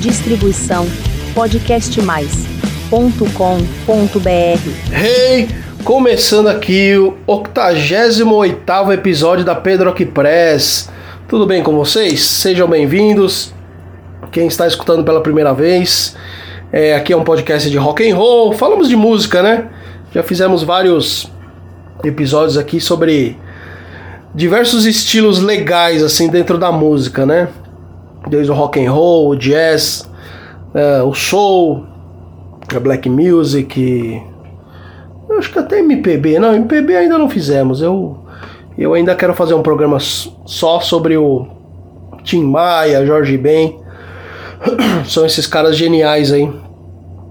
Distribuição podcastmais.com.br. Hey, começando aqui o 88 episódio da Pedro Press. Tudo bem com vocês? Sejam bem-vindos. Quem está escutando pela primeira vez, é, aqui é um podcast de rock and roll. Falamos de música, né? Já fizemos vários episódios aqui sobre diversos estilos legais assim dentro da música, né? Desde o rock and roll, o jazz, é, o soul, a black music, eu acho que até MPB, não, MPB ainda não fizemos. Eu eu ainda quero fazer um programa só sobre o Tim Maia, Jorge Ben. São esses caras geniais aí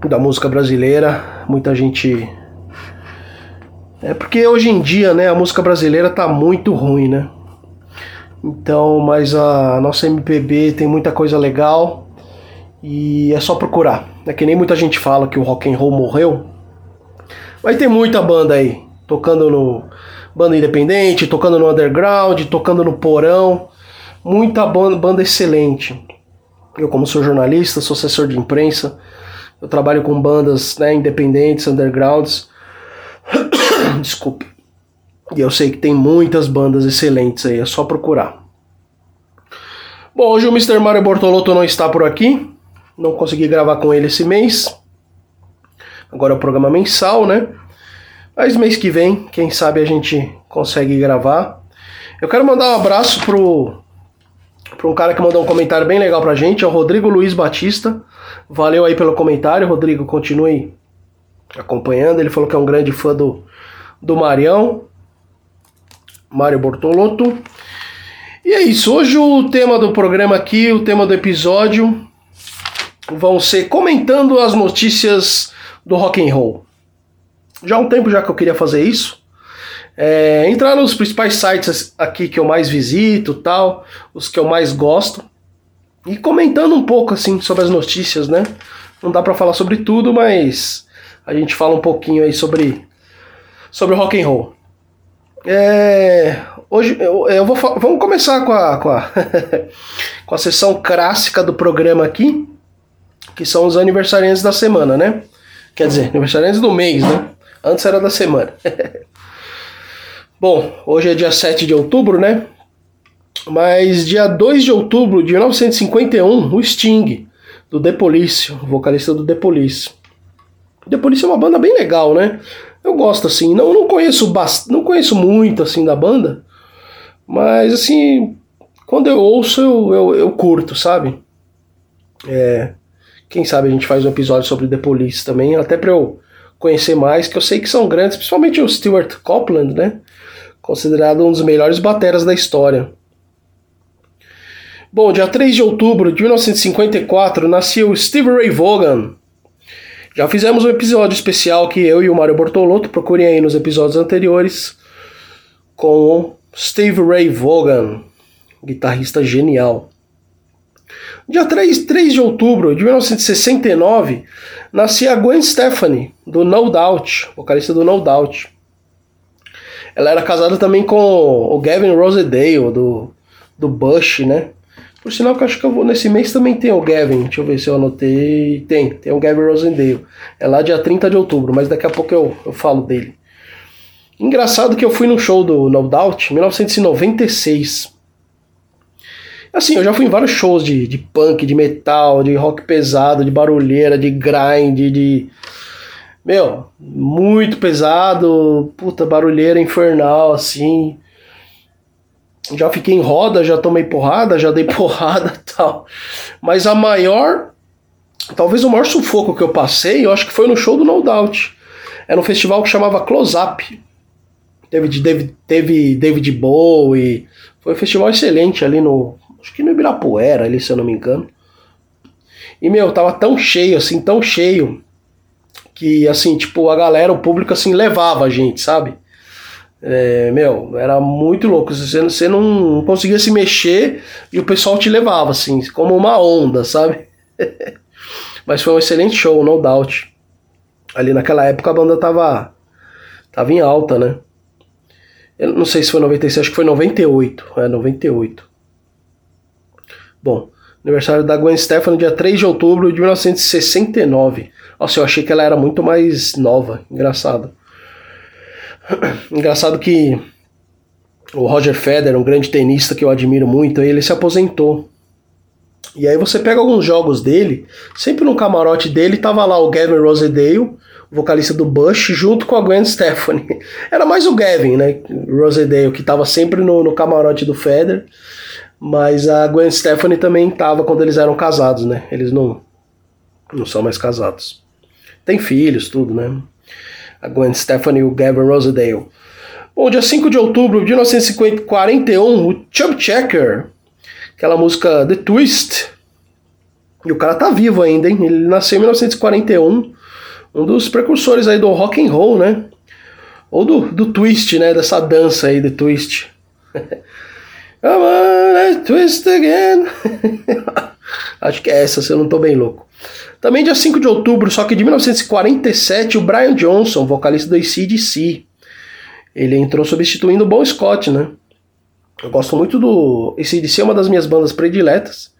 da música brasileira. Muita gente é porque hoje em dia, né, a música brasileira tá muito ruim, né? Então, mas a nossa MPB tem muita coisa legal e é só procurar. É que nem muita gente fala que o rock and roll morreu. Mas tem muita banda aí tocando no banda independente, tocando no underground, tocando no porão. Muita banda, banda excelente. Eu, como sou jornalista, sou assessor de imprensa, eu trabalho com bandas né, independentes, undergrounds. Desculpe. E eu sei que tem muitas bandas excelentes aí, é só procurar. Bom, hoje o Mr. Mario Bortolotto não está por aqui. Não consegui gravar com ele esse mês. Agora é o programa mensal, né? Mas mês que vem, quem sabe a gente consegue gravar. Eu quero mandar um abraço pro, pro um cara que mandou um comentário bem legal pra gente, é o Rodrigo Luiz Batista. Valeu aí pelo comentário, Rodrigo, continue acompanhando. Ele falou que é um grande fã do, do Marião, Mário Bortolotto. E é isso, hoje o tema do programa aqui, o tema do episódio, vão ser comentando as notícias do rock and roll já há um tempo já que eu queria fazer isso. É, entrar nos principais sites aqui que eu mais visito, tal, os que eu mais gosto, e comentando um pouco assim sobre as notícias, né? Não dá para falar sobre tudo, mas a gente fala um pouquinho aí sobre sobre rock and roll. É, hoje eu, eu vou vamos começar com a com a, com a sessão clássica do programa aqui, que são os aniversariantes da semana, né? Quer dizer, aniversariantes do mês, né? Antes era da semana. Bom, hoje é dia 7 de outubro, né? Mas dia 2 de outubro de 1951, o Sting, do The Police, o vocalista do The Police. The Police é uma banda bem legal, né? Eu gosto assim, não, não conheço bast... não conheço muito assim da banda, mas assim, quando eu ouço eu, eu, eu curto, sabe? É, quem sabe a gente faz um episódio sobre The Police também, até pra eu conhecer mais, que eu sei que são grandes, principalmente o Stuart Copeland, né? Considerado um dos melhores bateras da história. Bom, dia 3 de outubro de 1954 nasceu Steve Ray Vaughan. Já fizemos um episódio especial que eu e o Mário Bortolotto, procurem aí nos episódios anteriores, com Steve Ray Vaughan, guitarrista genial. Dia 3, 3 de outubro de 1969, nascia Gwen Stefani, do No Doubt, vocalista do No Doubt. Ela era casada também com o Gavin Rosedale, do, do Bush, né? Por sinal que acho que eu vou, nesse mês também tem o Gavin, deixa eu ver se eu anotei. Tem, tem o Gavin Rosendale. É lá dia 30 de outubro, mas daqui a pouco eu, eu falo dele. Engraçado que eu fui no show do No Doubt em 1996. Assim, eu já fui em vários shows de, de punk, de metal, de rock pesado, de barulheira, de grind, de. Meu, muito pesado, puta, barulheira infernal, assim. Já fiquei em roda, já tomei porrada, já dei porrada tal. Mas a maior. Talvez o maior sufoco que eu passei, eu acho que foi no show do No Doubt. Era um festival que chamava Close Up. Teve, teve, teve David Bowie. Foi um festival excelente ali no, acho que no Ibirapuera ali, se eu não me engano. E, meu, tava tão cheio, assim, tão cheio, que, assim, tipo, a galera, o público, assim, levava a gente, sabe? É, meu, era muito louco. Você, você não conseguia se mexer e o pessoal te levava, assim, como uma onda, sabe? Mas foi um excelente show, no doubt. Ali naquela época a banda tava, tava em alta, né? Eu não sei se foi 96, acho que foi 98. É, 98. Bom, Aniversário da Gwen Stefani, dia 3 de outubro de 1969. Nossa, eu achei que ela era muito mais nova. Engraçado. Engraçado que o Roger Federer, um grande tenista que eu admiro muito, ele se aposentou. E aí você pega alguns jogos dele, sempre no camarote dele tava lá o Gavin Rosedale, vocalista do Bush, junto com a Gwen Stefani. Era mais o Gavin, né? Rosedale, que tava sempre no, no camarote do Federer. Mas a Gwen Stefani também tava quando eles eram casados, né? Eles não, não são mais casados. Tem filhos, tudo, né? A Gwen Stefani e o Gavin Rosedale. Bom, dia 5 de outubro de 1941, o Chub Checker, aquela música The Twist. E o cara tá vivo ainda, hein? Ele nasceu em 1941, um dos precursores aí do rock and roll, né? Ou do, do twist, né? Dessa dança aí, The Twist. Come on, let's twist again. Acho que é essa, se eu não tô bem louco. Também dia 5 de outubro, só que de 1947, o Brian Johnson, vocalista do ACDC. Ele entrou substituindo o Bon Scott, né? Eu gosto muito do. ACDC é uma das minhas bandas prediletas.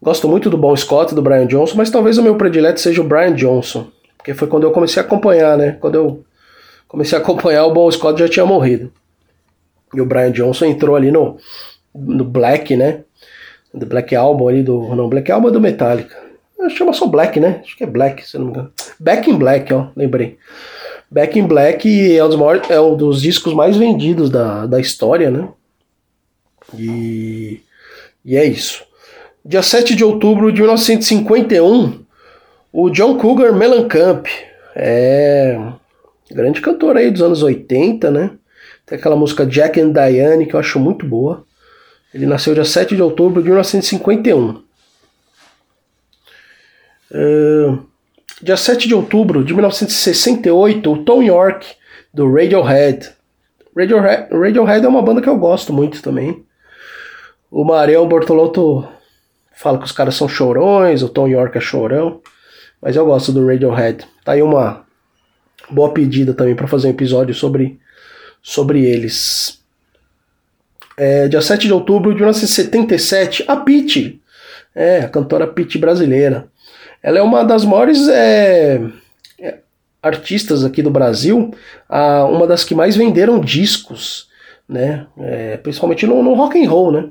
Gosto muito do Bon Scott, do Brian Johnson, mas talvez o meu predileto seja o Brian Johnson. Porque foi quando eu comecei a acompanhar, né? Quando eu comecei a acompanhar, o Bon Scott já tinha morrido. E o Brian Johnson entrou ali no, no Black, né? Do Black Album ali do. Não, Black Album é do Metallica. Chama só Black, né? Acho que é Black, se não me engano. Back in Black, ó, lembrei. Back in Black é um dos, maiores, é um dos discos mais vendidos da, da história, né? E, e é isso. Dia 7 de outubro de 1951, o John Cougar Mellencamp. É grande cantor aí dos anos 80, né? Tem aquela música Jack and Diane que eu acho muito boa. Ele nasceu dia 7 de outubro de 1951. Uh, Dia 7 de outubro de 1968, o Tom York, do Radiohead. Radiohead. Radiohead é uma banda que eu gosto muito também. O Mariel Bortolotto fala que os caras são chorões, o Tom York é chorão. Mas eu gosto do Radiohead. Tá aí uma boa pedida também para fazer um episódio sobre, sobre eles. É, dia 7 de outubro de 1977, a Pete. É, a cantora Pete brasileira. Ela é uma das maiores é, é, artistas aqui do Brasil, a, uma das que mais venderam discos, né? É, principalmente no, no, rock and roll, né?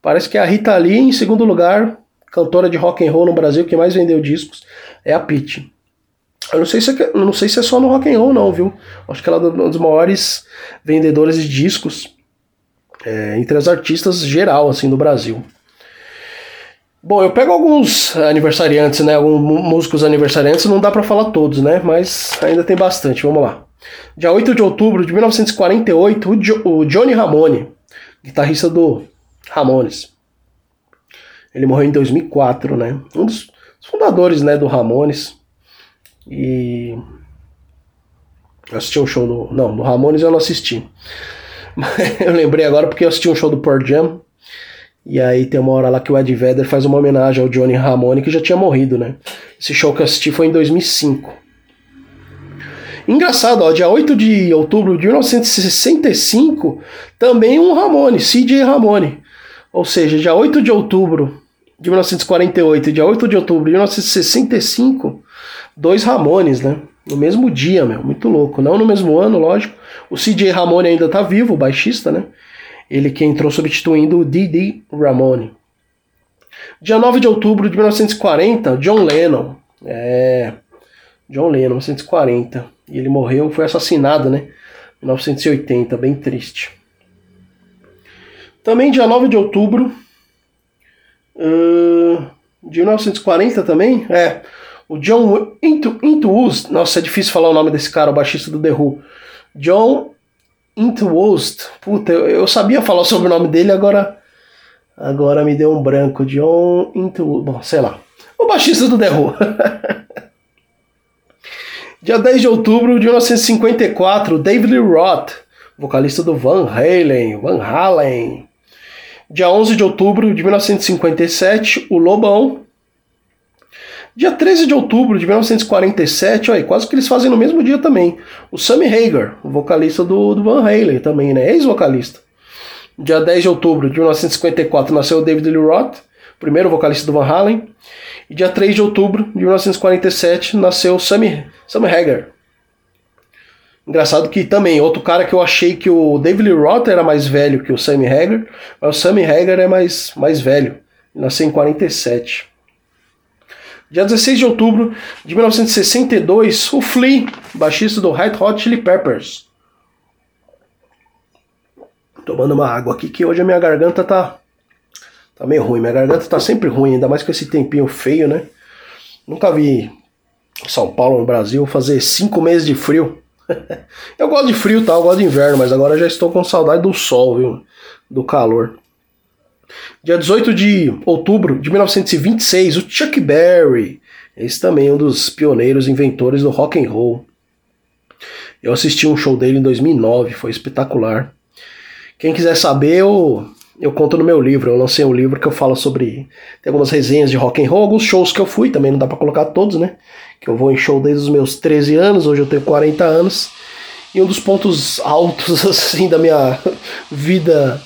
Parece que a Rita Lee, em segundo lugar, cantora de rock and roll no Brasil que mais vendeu discos, é a Pete. Eu não sei se é, não sei se é só no rock and roll não, viu? Acho que ela é uma das maiores vendedoras de discos é, entre as artistas geral assim do Brasil. Bom, eu pego alguns aniversariantes, né? Alguns músicos aniversariantes, não dá para falar todos, né? Mas ainda tem bastante, vamos lá. Dia 8 de outubro de 1948, o, jo o Johnny Ramone, guitarrista do Ramones. Ele morreu em 2004, né? Um dos fundadores, né, do Ramones. E assisti um show do, não, do Ramones eu não assisti. eu lembrei agora porque eu assisti um show do Pearl Jam e aí tem uma hora lá que o Ed Vedder faz uma homenagem ao Johnny Ramone, que já tinha morrido, né? Esse show que eu assisti foi em 2005. Engraçado, ó, dia 8 de outubro de 1965, também um Ramone, CJ Ramone. Ou seja, dia 8 de outubro de 1948 e dia 8 de outubro de 1965, dois Ramones, né? No mesmo dia, meu, muito louco. Não no mesmo ano, lógico. O CJ Ramone ainda tá vivo, o baixista, né? ele que entrou substituindo o Didi Ramone. Dia 9 de outubro de 1940, John Lennon. É. John Lennon, 1940. E ele morreu, foi assassinado, né? 1980, bem triste. Também dia 9 de outubro uh, de 1940 também, é. O John Into Nossa, é difícil falar o nome desse cara, o baixista do The Who. John Intwost. Puta, eu, eu, sabia falar sobre o nome dele, agora agora me deu um branco. John Intwost. Bom, sei lá. O baixista do The Who. Dia 10 de outubro de 1954, David Lee Roth, vocalista do Van Halen, Van Halen. Dia 11 de outubro de 1957, o Lobão, Dia 13 de outubro de 1947, olha, quase que eles fazem no mesmo dia também. O Sammy Hagar, o vocalista do, do Van Halen também, né? Ex-vocalista. Dia 10 de outubro de 1954 nasceu o David Lee Roth, primeiro vocalista do Van Halen. E dia 3 de outubro de 1947 nasceu Sammy, Sammy Hagar. Engraçado que também, outro cara que eu achei que o David Lee Roth era mais velho que o Sammy Hagar, mas o Sammy Hagar é mais, mais velho. Nasceu em 47. Dia 16 de outubro de 1962, o Flea, baixista do Red Hot Chili Peppers. Tomando uma água aqui que hoje a minha garganta tá tá meio ruim. Minha garganta tá sempre ruim, ainda mais com esse tempinho feio, né? Nunca vi São Paulo no Brasil fazer cinco meses de frio. eu gosto de frio, tá? Eu gosto de inverno, mas agora já estou com saudade do sol, viu? Do calor. Dia 18 de outubro de 1926, o Chuck Berry. Esse também é um dos pioneiros inventores do rock and roll. Eu assisti um show dele em 2009, foi espetacular. Quem quiser saber, eu, eu conto no meu livro. Eu lancei um livro que eu falo sobre tem algumas resenhas de rock and roll, alguns shows que eu fui, também não dá para colocar todos, né? Que eu vou em show desde os meus 13 anos, hoje eu tenho 40 anos. E um dos pontos altos assim da minha vida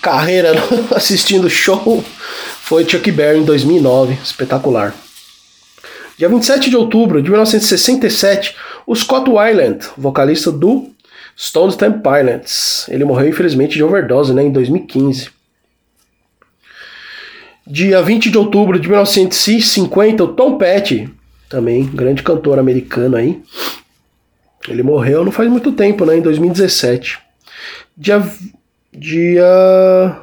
carreira assistindo show foi Chuck Berry em 2009, espetacular. Dia 27 de outubro de 1967, o Scott Weiland, vocalista do Stone Temple Pilots, ele morreu infelizmente de overdose né, em 2015. Dia 20 de outubro de 1950, o Tom Petty, também grande cantor americano aí, ele morreu não faz muito tempo, né, em 2017. Dia Dia.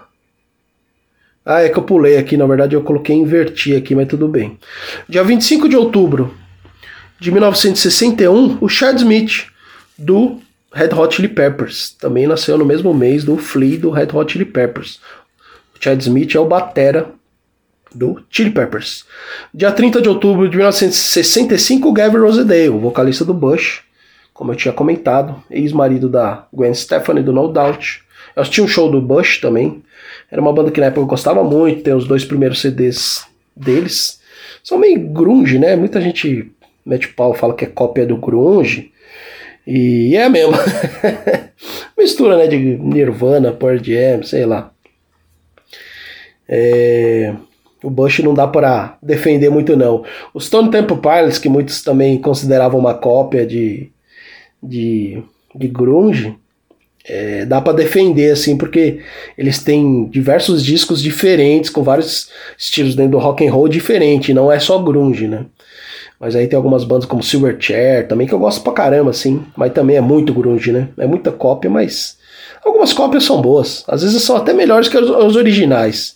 Ah, é que eu pulei aqui, na verdade eu coloquei inverti aqui, mas tudo bem. Dia 25 de outubro de 1961, o Chad Smith, do Red Hot Chili Peppers, também nasceu no mesmo mês do Flea do Red Hot Chili Peppers. O Chad Smith é o batera do Chili Peppers. Dia 30 de outubro de 1965, o Gavin Rosedale, vocalista do Bush, como eu tinha comentado, ex-marido da Gwen Stefani do No Doubt. Eu assisti um show do Bush também. Era uma banda que na época eu gostava muito, tem os dois primeiros CDs deles. São meio grunge, né? Muita gente mete pau, fala que é cópia do grunge. E é mesmo. Mistura, né, de Nirvana, Pearl Jam, sei lá. É... O Bush não dá para defender muito não. Os Stone Temple Pilots, que muitos também consideravam uma cópia de, de, de grunge, é, dá para defender assim porque eles têm diversos discos diferentes com vários estilos dentro do rock and roll diferente não é só grunge né mas aí tem algumas bandas como Silverchair também que eu gosto pra caramba assim mas também é muito grunge né é muita cópia mas algumas cópias são boas às vezes são até melhores que os, originais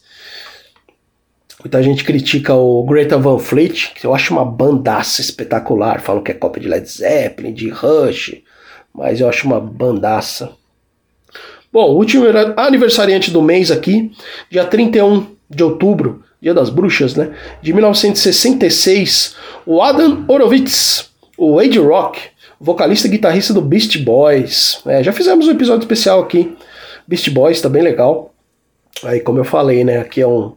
Muita gente critica o Greta Van Fleet, que eu acho uma bandaça espetacular. Falam que é cópia de Led Zeppelin, de Rush, mas eu acho uma bandaça. Bom, último aniversariante do mês aqui, dia 31 de outubro, dia das bruxas, né? De 1966, o Adam Horowitz, o Age Rock, vocalista e guitarrista do Beast Boys. É, já fizemos um episódio especial aqui. Beast Boys tá bem legal. Aí, como eu falei, né? Aqui é um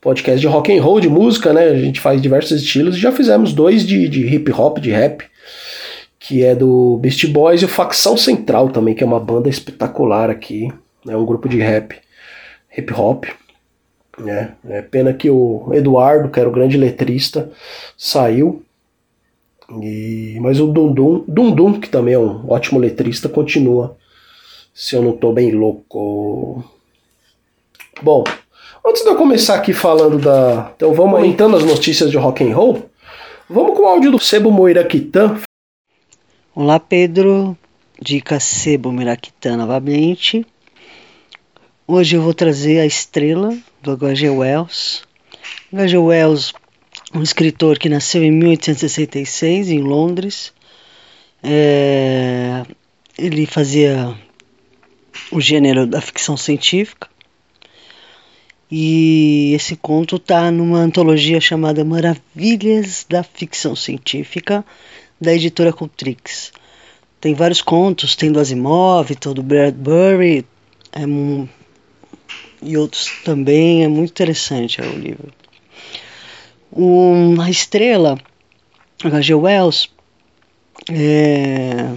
podcast de rock and roll, de música, né? A gente faz diversos estilos. Já fizemos dois de, de hip hop, de rap que é do Beast Boys, e o Facção Central também, que é uma banda espetacular aqui, é né, um grupo de rap, hip hop. Né? É pena que o Eduardo, que era o grande letrista, saiu. E, mas o Dundum, Dundum, que também é um ótimo letrista, continua. Se eu não tô bem louco. Bom, antes de eu começar aqui falando da. Então vamos aumentando as notícias de rock and roll. Vamos com o áudio do Sebo Moiraquitan Olá Pedro, dica Sebo Miraquitã novamente. Hoje eu vou trazer a estrela do H.G. Wells. H.G. Wells, um escritor que nasceu em 1866 em Londres. É, ele fazia o gênero da ficção científica. E esse conto está numa antologia chamada Maravilhas da Ficção Científica, da editora Cultrix. Tem vários contos, tem do Asimov, tem do Bradbury, é, e outros também, é muito interessante é, o livro. Um, a Estrela, H.G. Wells, é,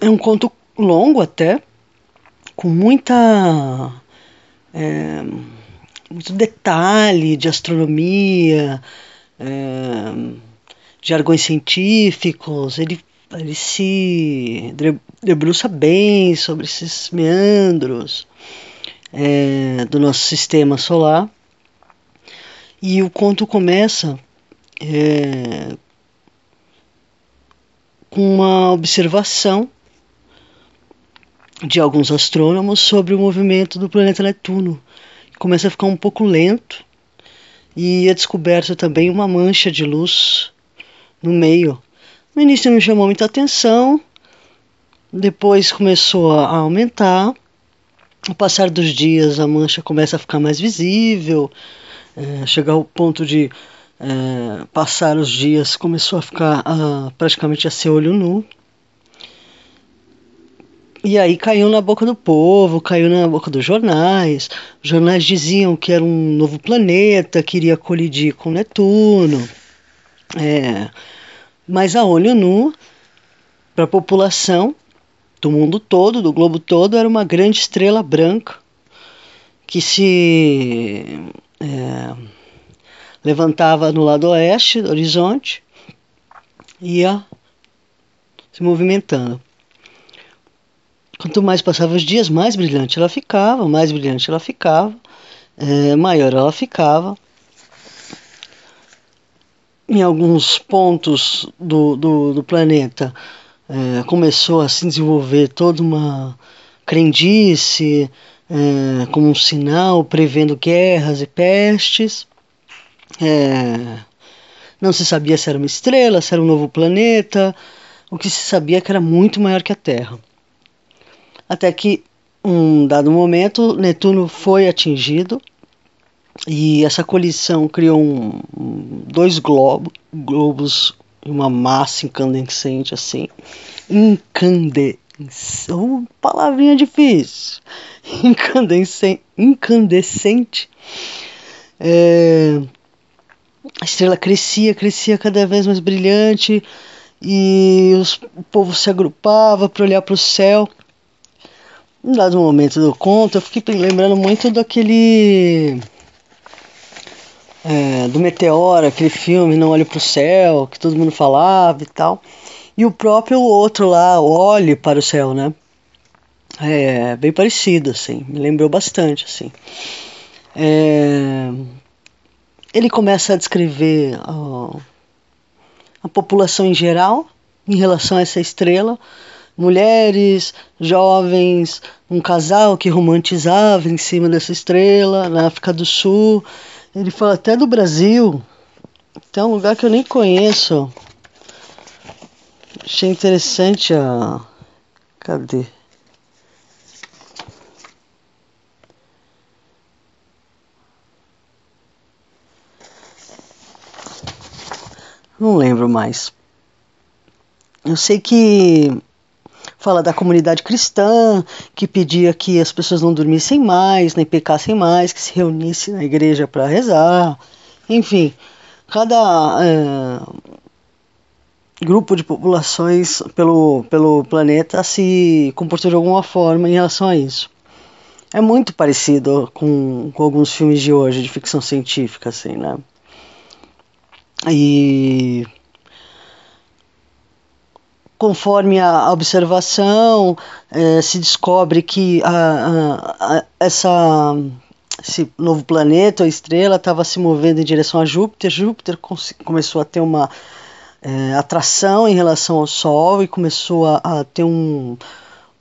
é um conto longo até, com muita é, muito detalhe de astronomia, é, de jargões científicos, ele, ele se debruça bem sobre esses meandros é, do nosso sistema solar. E o conto começa é, com uma observação de alguns astrônomos sobre o movimento do planeta Netuno. Começa a ficar um pouco lento e é descoberta também uma mancha de luz no meio. No início não chamou muita atenção, depois começou a aumentar. Ao passar dos dias, a mancha começa a ficar mais visível, é, chegar ao ponto de é, passar os dias, começou a ficar a, praticamente a ser olho nu. E aí caiu na boca do povo, caiu na boca dos jornais. Os jornais diziam que era um novo planeta, que iria colidir com Netuno. É, mas a olho nu, para a população do mundo todo, do globo todo, era uma grande estrela branca que se é, levantava no lado oeste do horizonte e ia se movimentando. Quanto mais passava os dias, mais brilhante ela ficava, mais brilhante ela ficava, é, maior ela ficava. Em alguns pontos do, do, do planeta é, começou a se desenvolver toda uma crendice, é, como um sinal prevendo guerras e pestes. Não se sabia se era uma estrela, se era um novo planeta. O que se sabia é que era muito maior que a Terra até que um dado momento Netuno foi atingido e essa colisão criou um, dois globo, globos e uma massa incandescente assim, incandescente, oh, palavrinha difícil, incandescente, incandescente. É, a estrela crescia, crescia cada vez mais brilhante e os, o povo se agrupava para olhar para o céu um dado momento do conto, eu fiquei lembrando muito daquele. É, do Meteoro, aquele filme Não Olhe para o Céu, que todo mundo falava e tal. E o próprio outro lá, Olhe para o Céu, né? É bem parecido, assim, me lembrou bastante, assim. É, ele começa a descrever a, a população em geral em relação a essa estrela mulheres, jovens, um casal que romantizava em cima dessa estrela na África do Sul. Ele fala até do Brasil. Tem um lugar que eu nem conheço. Achei interessante a. Cadê? Não lembro mais. Eu sei que fala da comunidade cristã, que pedia que as pessoas não dormissem mais, nem pecassem mais, que se reunissem na igreja para rezar. Enfim, cada é, grupo de populações pelo, pelo planeta se comportou de alguma forma em relação a isso. É muito parecido com, com alguns filmes de hoje, de ficção científica, assim, né? E conforme a observação, é, se descobre que a, a, a, essa, esse novo planeta, a estrela, estava se movendo em direção a Júpiter. Júpiter começou a ter uma é, atração em relação ao Sol e começou a, ter um,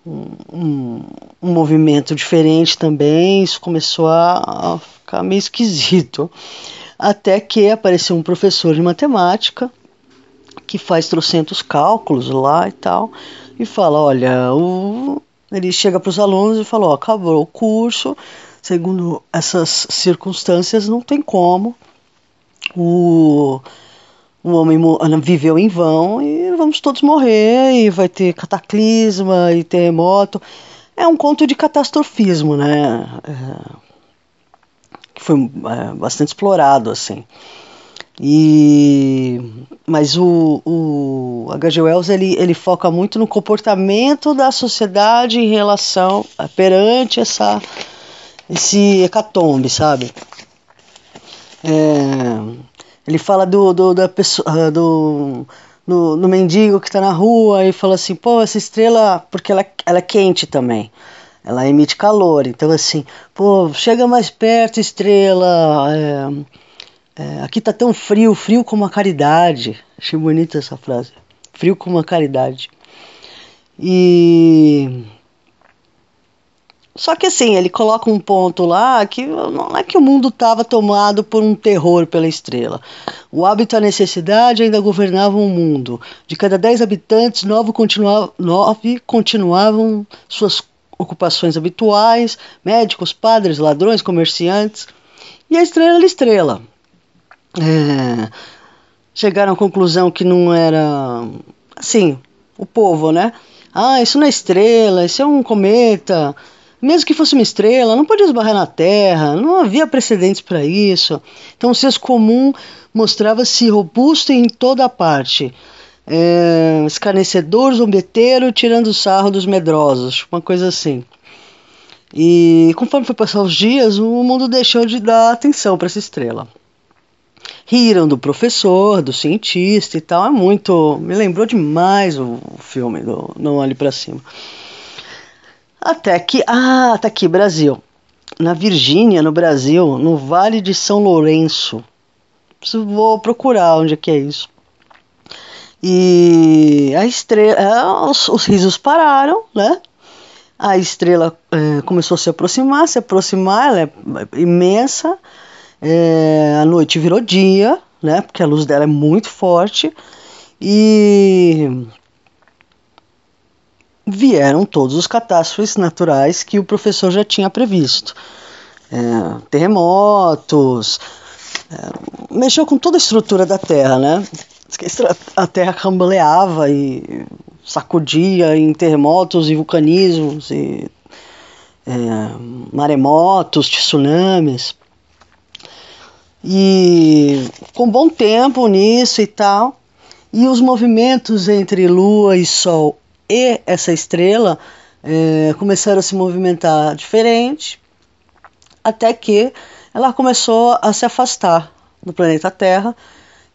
um, um, movimento diferente também. Isso começou a ficar meio esquisito. Até que apareceu um professor de matemática que faz trocentos cálculos lá e tal, e fala, olha, o... ele chega para os alunos e fala, ó, acabou o curso, segundo essas circunstâncias não tem como, o, o homem viveu em vão e vamos todos morrer, e vai ter cataclisma e terremoto. É um conto de catastrofismo, né? É, que foi é, bastante explorado, assim. E mas o, o H.G. Wells ele, ele foca muito no comportamento da sociedade em relação perante essa esse hecatombe, sabe? É, ele fala do, do da pessoa ah, do no, no mendigo que está na rua e fala assim, pô, essa estrela, porque ela, ela é quente também, ela emite calor, então assim, pô, chega mais perto, estrela, é, é, aqui tá tão frio, frio como a caridade, achei bonita essa frase, frio como a caridade, e só que assim, ele coloca um ponto lá que não é que o mundo estava tomado por um terror pela estrela. O hábito a necessidade ainda governavam o mundo. De cada dez habitantes, nove, continuavam, nove continuavam suas ocupações habituais, médicos, padres, ladrões, comerciantes. E a estrela era estrela. É, chegaram à conclusão que não era assim, o povo, né? Ah, isso não é estrela, isso é um cometa, mesmo que fosse uma estrela, não podia esbarrar na Terra, não havia precedentes para isso. Então o senso comum mostrava-se robusto em toda parte. É, escarnecedor, zombeteiro, tirando sarro dos medrosos, uma coisa assim. E conforme foi passar os dias, o mundo deixou de dar atenção para essa estrela. Riram do professor, do cientista e tal. É muito. Me lembrou demais o filme do Não Olhe para Cima. Até que, ah, tá aqui, Brasil. Na Virgínia, no Brasil, no Vale de São Lourenço. Vou procurar onde é que é isso. E a estrela, é, os, os risos pararam, né? A estrela é, começou a se aproximar, se aproximar, ela é imensa. É, a noite virou dia, né? Porque a luz dela é muito forte. E vieram todos os catástrofes naturais que o professor já tinha previsto. É, terremotos, é, mexeu com toda a estrutura da Terra, né? A Terra cambaleava e sacudia em terremotos e vulcanismos e é, maremotos, tsunamis. E com bom tempo nisso e tal. E os movimentos entre Lua e Sol e essa estrela é, começaram a se movimentar diferente, até que ela começou a se afastar do planeta Terra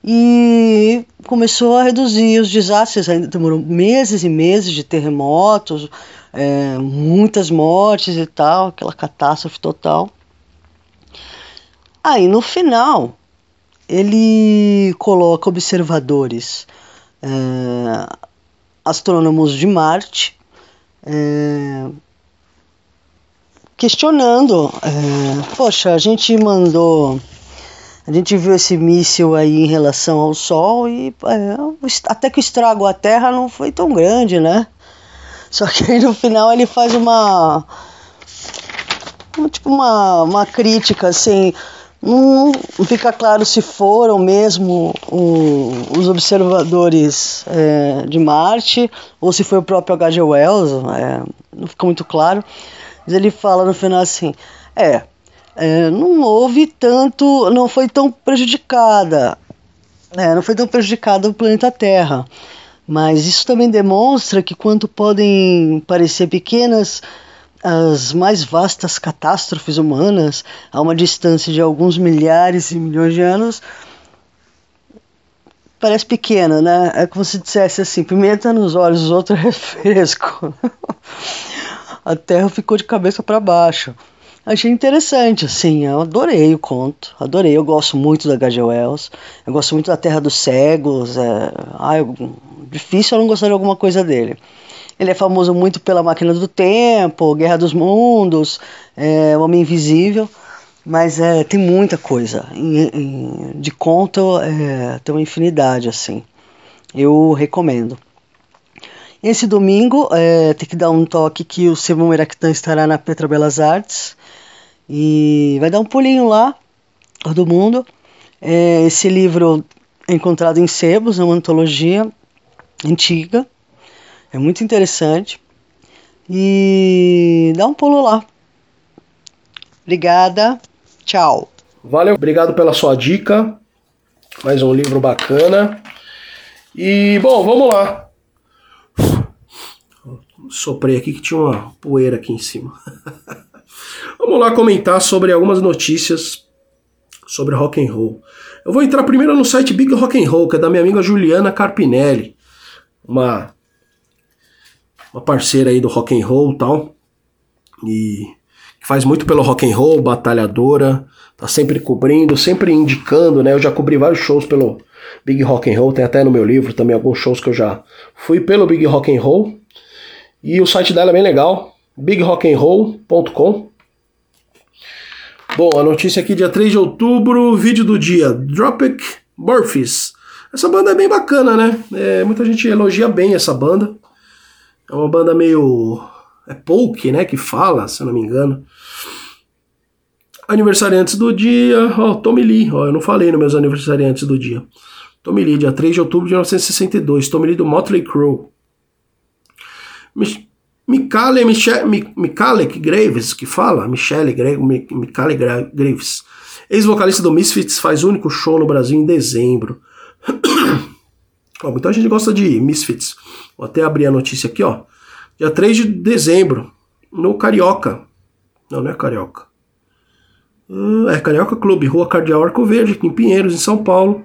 e começou a reduzir os desastres. Ainda demorou meses e meses de terremotos, é, muitas mortes e tal, aquela catástrofe total. Aí no final ele coloca observadores é, astrônomos de Marte, é, questionando, é, poxa, a gente mandou, a gente viu esse míssil aí em relação ao Sol e é, até que o estrago à Terra não foi tão grande, né? Só que aí no final ele faz uma, tipo uma, uma crítica assim, não fica claro se foram mesmo o, os observadores é, de Marte ou se foi o próprio H.G. Wells, é, não fica muito claro. Mas ele fala no final assim: é, é não houve tanto, não foi tão prejudicada, é, não foi tão prejudicada o planeta Terra. Mas isso também demonstra que, quanto podem parecer pequenas as mais vastas catástrofes humanas a uma distância de alguns milhares e milhões de anos parece pequena, né? É como se dissesse assim, pimenta nos olhos, os outros é refresco. a Terra ficou de cabeça para baixo. Achei interessante, assim, eu adorei o conto, adorei, eu gosto muito da H.G. Wells, eu gosto muito da Terra dos Cegos, é, ah, eu, difícil eu não gostar de alguma coisa dele. Ele é famoso muito pela Máquina do Tempo, Guerra dos Mundos, é, Homem Invisível, mas é, tem muita coisa. Em, em, de conto é, tem uma infinidade, assim. Eu recomendo. Esse domingo é, tem que dar um toque que o Simão Eractan estará na Petra Belas Artes e vai dar um pulinho lá, todo mundo. É, esse livro é encontrado em sebos, é uma antologia antiga. É muito interessante. E dá um pulo lá. Obrigada. Tchau. Valeu, obrigado pela sua dica. Mais um livro bacana. E bom, vamos lá. Soprei aqui que tinha uma poeira aqui em cima. Vamos lá comentar sobre algumas notícias sobre rock and roll. Eu vou entrar primeiro no site Big Rock and Roll, que é da minha amiga Juliana Carpinelli, uma uma parceira aí do rock and roll, tal, e que faz muito pelo rock and roll, batalhadora, tá sempre cobrindo, sempre indicando, né? Eu já cobri vários shows pelo Big Rock and Roll, tem até no meu livro também alguns shows que eu já fui pelo Big Rock and Roll. E o site dela é bem legal, bigrockandroll.com. Bom, a notícia aqui, dia 3 de outubro, vídeo do dia, Dropic Burfies. Essa banda é bem bacana, né? É, muita gente elogia bem essa banda. É uma banda meio. É folk, né? Que fala, se eu não me engano. Aniversariantes do dia. Ó, oh, Tommy Lee. Ó, oh, eu não falei nos meus aniversariantes do dia. Tommy Lee, dia 3 de outubro de 1962. Tommy Lee do Motley Crue. Michale, Michale Graves, que fala, Michale Graves, ex-vocalista do Misfits, faz único show no Brasil em dezembro. Ó, muita gente gosta de Misfits. Vou até abrir a notícia aqui, ó. Dia 3 de dezembro, no Carioca. Não, não é Carioca. Uh, é Carioca Clube, Rua Cardeal Arco Verde, aqui em Pinheiros, em São Paulo.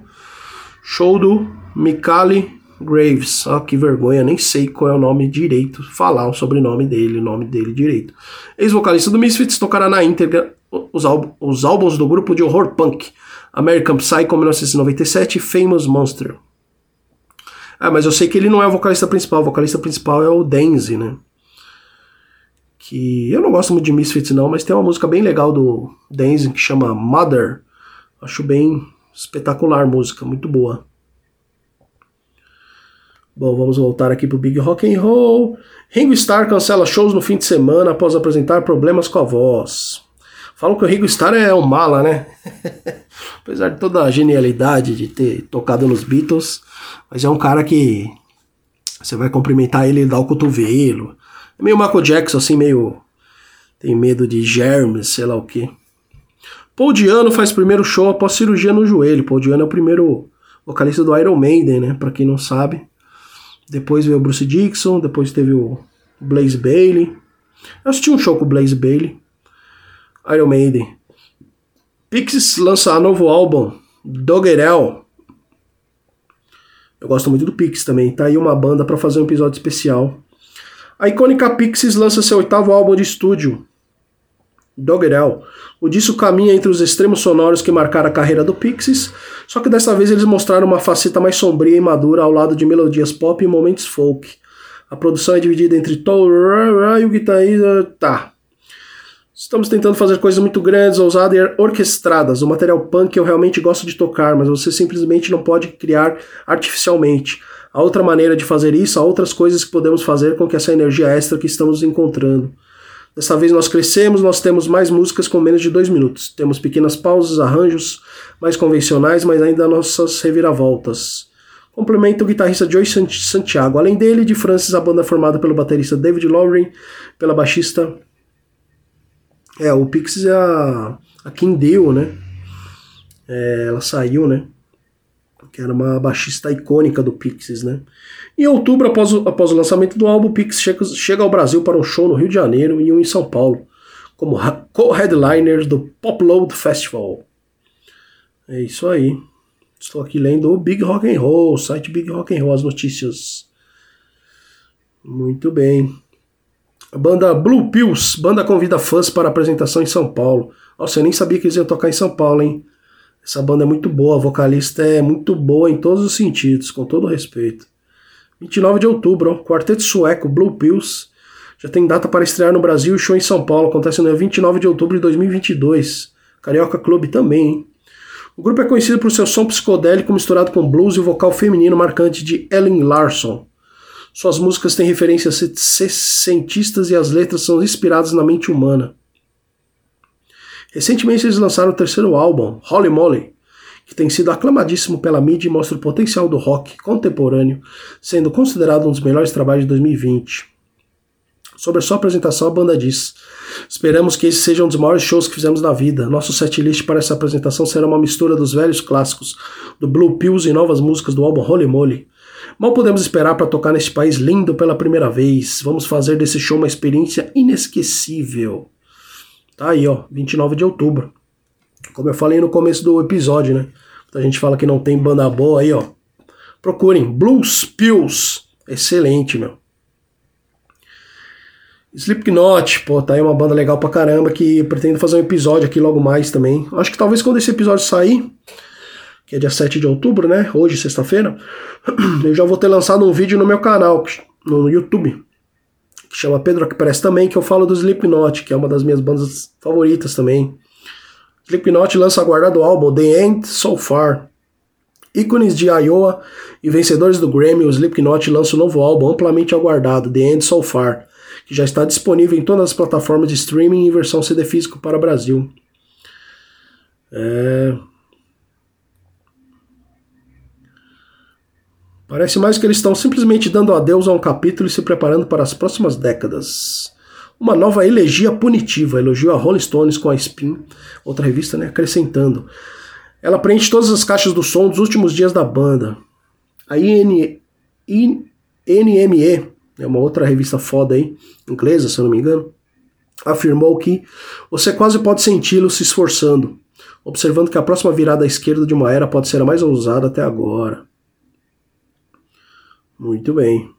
Show do Michale Graves. Ah, que vergonha, nem sei qual é o nome direito, falar o sobrenome dele, o nome dele direito. Ex-vocalista do Misfits tocará na íntegra os, os álbuns do grupo de horror punk American Psycho 1997 e Famous Monster. Ah, mas eu sei que ele não é o vocalista principal, o vocalista principal é o Denzi, né? Que eu não gosto muito de Misfits não, mas tem uma música bem legal do Denzi que chama Mother. Acho bem espetacular música, muito boa. Bom, vamos voltar aqui pro Big Rock and Roll. Ringo Starr cancela shows no fim de semana após apresentar problemas com a voz. Falam que o Ringo Starr é um mala, né? Apesar de toda a genialidade de ter tocado nos Beatles, mas é um cara que você vai cumprimentar ele e dá o cotovelo. É meio Michael Jackson, assim, meio. tem medo de germes, sei lá o que. Paul Diano faz primeiro show após cirurgia no joelho. Paul Diano é o primeiro vocalista do Iron Maiden, né? Pra quem não sabe. Depois veio o Bruce Dixon, depois teve o Blaze Bailey. Eu assisti um show com o Blaze Bailey. Iron Maiden. Pixies lança novo álbum, Doggerel. Eu gosto muito do Pixies também. Tá aí uma banda para fazer um episódio especial. A icônica Pixies lança seu oitavo álbum de estúdio, Doggerel. O disco caminha entre os extremos sonoros que marcaram a carreira do Pixies, só que dessa vez eles mostraram uma faceta mais sombria e madura ao lado de melodias pop e momentos folk. A produção é dividida entre Tom e o guitarrista. Tá. Estamos tentando fazer coisas muito grandes, ousadas e orquestradas. O material punk eu realmente gosto de tocar, mas você simplesmente não pode criar artificialmente. Há outra maneira de fazer isso, há outras coisas que podemos fazer com que essa energia extra que estamos encontrando. Dessa vez nós crescemos, nós temos mais músicas com menos de dois minutos. Temos pequenas pausas, arranjos mais convencionais, mas ainda nossas reviravoltas. Complementa o guitarrista Joey Santiago. Além dele, de Francis, a banda formada pelo baterista David Lowry, pela baixista. É, o Pixies é a, a Kim Deal, né? É, ela saiu, né? Que era uma baixista icônica do Pixies, né? Em outubro, após o, após o lançamento do álbum, Pix chega, chega ao Brasil para um show no Rio de Janeiro e um em São Paulo, como co-headliners do Popload Festival. É isso aí. Estou aqui lendo o Big Rock and Roll, o site Big Rock and Roll, as notícias. Muito bem. A banda Blue Pills, banda convida fãs para apresentação em São Paulo. Nossa, eu nem sabia que eles iam tocar em São Paulo, hein? Essa banda é muito boa, a vocalista é muito boa em todos os sentidos, com todo respeito. 29 de outubro, ó, quarteto sueco Blue Pills já tem data para estrear no Brasil e show em São Paulo, acontece no dia 29 de outubro de 2022. Carioca Clube também, hein? O grupo é conhecido por seu som psicodélico misturado com blues e vocal feminino marcante de Ellen Larson. Suas músicas têm referências sessentistas e as letras são inspiradas na mente humana. Recentemente eles lançaram o terceiro álbum, Holy Moly, que tem sido aclamadíssimo pela mídia e mostra o potencial do rock contemporâneo, sendo considerado um dos melhores trabalhos de 2020. Sobre a sua apresentação, a banda diz: Esperamos que esse seja um dos maiores shows que fizemos na vida. Nosso setlist para essa apresentação será uma mistura dos velhos clássicos, do Blue Pills e novas músicas do álbum Holy Moly. Mal podemos esperar para tocar neste país lindo pela primeira vez. Vamos fazer desse show uma experiência inesquecível. Tá aí, ó, 29 de outubro. Como eu falei no começo do episódio, né? A gente fala que não tem banda boa aí, ó. Procurem Blues Pills. Excelente, meu. Slipknot, pô, tá aí uma banda legal pra caramba que pretendo fazer um episódio aqui logo mais também. Acho que talvez quando esse episódio sair, que é dia 7 de outubro, né? Hoje, sexta-feira, eu já vou ter lançado um vídeo no meu canal, no YouTube, que chama Pedro Express também, que eu falo do Slipknot, que é uma das minhas bandas favoritas também. Slipknot lança aguardado álbum The End So Far. Ícones de Iowa e vencedores do Grammy, o Slipknot lança um novo álbum amplamente aguardado, The End So Far, que já está disponível em todas as plataformas de streaming em versão CD físico para o Brasil. É... Parece mais que eles estão simplesmente dando adeus a um capítulo e se preparando para as próximas décadas uma nova elegia punitiva, elogiou a Rolling Stones com a Spin, outra revista, né, acrescentando. Ela preenche todas as caixas do som dos últimos dias da banda. A IN, IN, NME, é uma outra revista foda aí, inglesa, se eu não me engano, afirmou que você quase pode senti-lo se esforçando, observando que a próxima virada à esquerda de uma era pode ser a mais ousada até agora. Muito bem